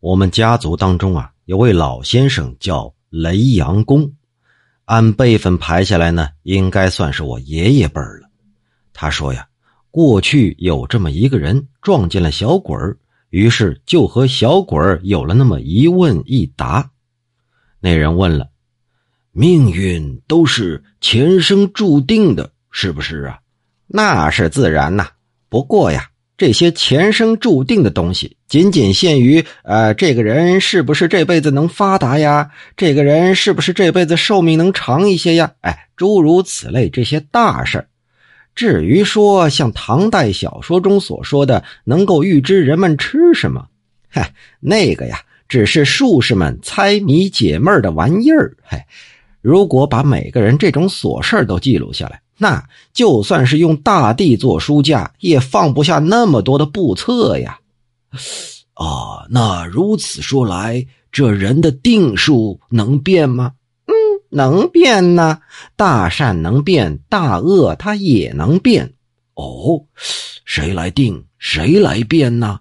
我们家族当中啊，有位老先生叫雷阳公，按辈分排下来呢，应该算是我爷爷辈了。他说呀，过去有这么一个人撞见了小鬼儿，于是就和小鬼儿有了那么一问一答。那人问了：“命运都是前生注定的，是不是啊？”“那是自然呐，不过呀。”这些前生注定的东西，仅仅限于呃，这个人是不是这辈子能发达呀？这个人是不是这辈子寿命能长一些呀？哎，诸如此类这些大事至于说像唐代小说中所说的能够预知人们吃什么，嗨，那个呀，只是术士们猜谜解闷的玩意儿。嗨，如果把每个人这种琐事都记录下来。那就算是用大地做书架，也放不下那么多的布册呀！啊，那如此说来，这人的定数能变吗？嗯，能变呢。大善能变，大恶它也能变。哦，谁来定？谁来变呢？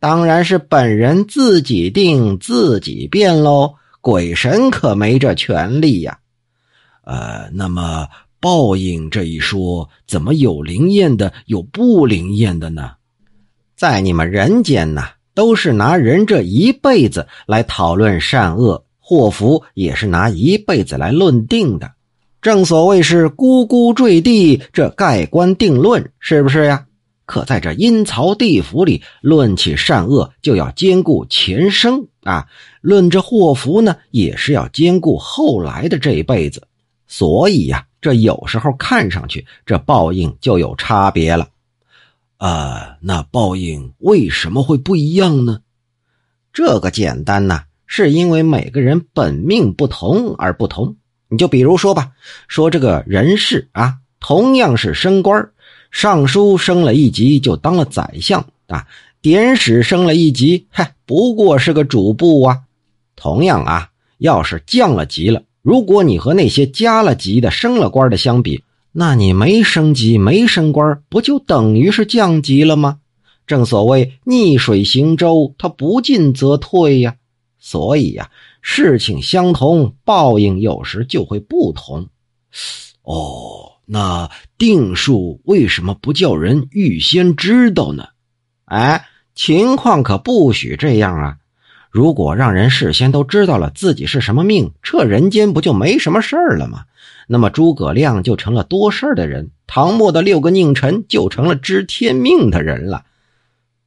当然是本人自己定，自己变喽。鬼神可没这权利呀。呃，那么。报应这一说，怎么有灵验的，有不灵验的呢？在你们人间呐，都是拿人这一辈子来讨论善恶祸福，也是拿一辈子来论定的。正所谓是咕咕坠地，这盖棺定论，是不是呀？可在这阴曹地府里，论起善恶，就要兼顾前生啊；论这祸福呢，也是要兼顾后来的这一辈子。所以呀。这有时候看上去，这报应就有差别了，啊，那报应为什么会不一样呢？这个简单呐，是因为每个人本命不同而不同。你就比如说吧，说这个人事啊，同样是升官，尚书升了一级就当了宰相啊，典史升了一级，嗨，不过是个主簿啊。同样啊，要是降了级了。如果你和那些加了级的、升了官的相比，那你没升级、没升官，不就等于是降级了吗？正所谓逆水行舟，它不进则退呀。所以呀，事情相同，报应有时就会不同。哦，那定数为什么不叫人预先知道呢？哎，情况可不许这样啊。如果让人事先都知道了自己是什么命，这人间不就没什么事儿了吗？那么诸葛亮就成了多事儿的人，唐末的六个佞臣就成了知天命的人了。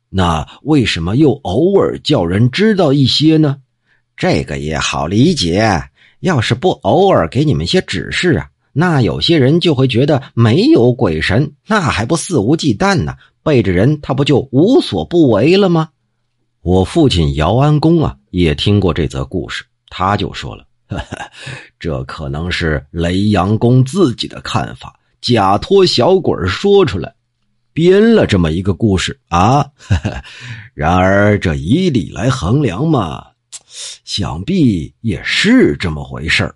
那为什么又偶尔叫人知道一些呢？这个也好理解。要是不偶尔给你们些指示啊，那有些人就会觉得没有鬼神，那还不肆无忌惮呢？背着人，他不就无所不为了吗？我父亲姚安公啊，也听过这则故事，他就说了：“ 这可能是雷阳公自己的看法，假托小鬼说出来，编了这么一个故事啊。然而这以理来衡量嘛，想必也是这么回事儿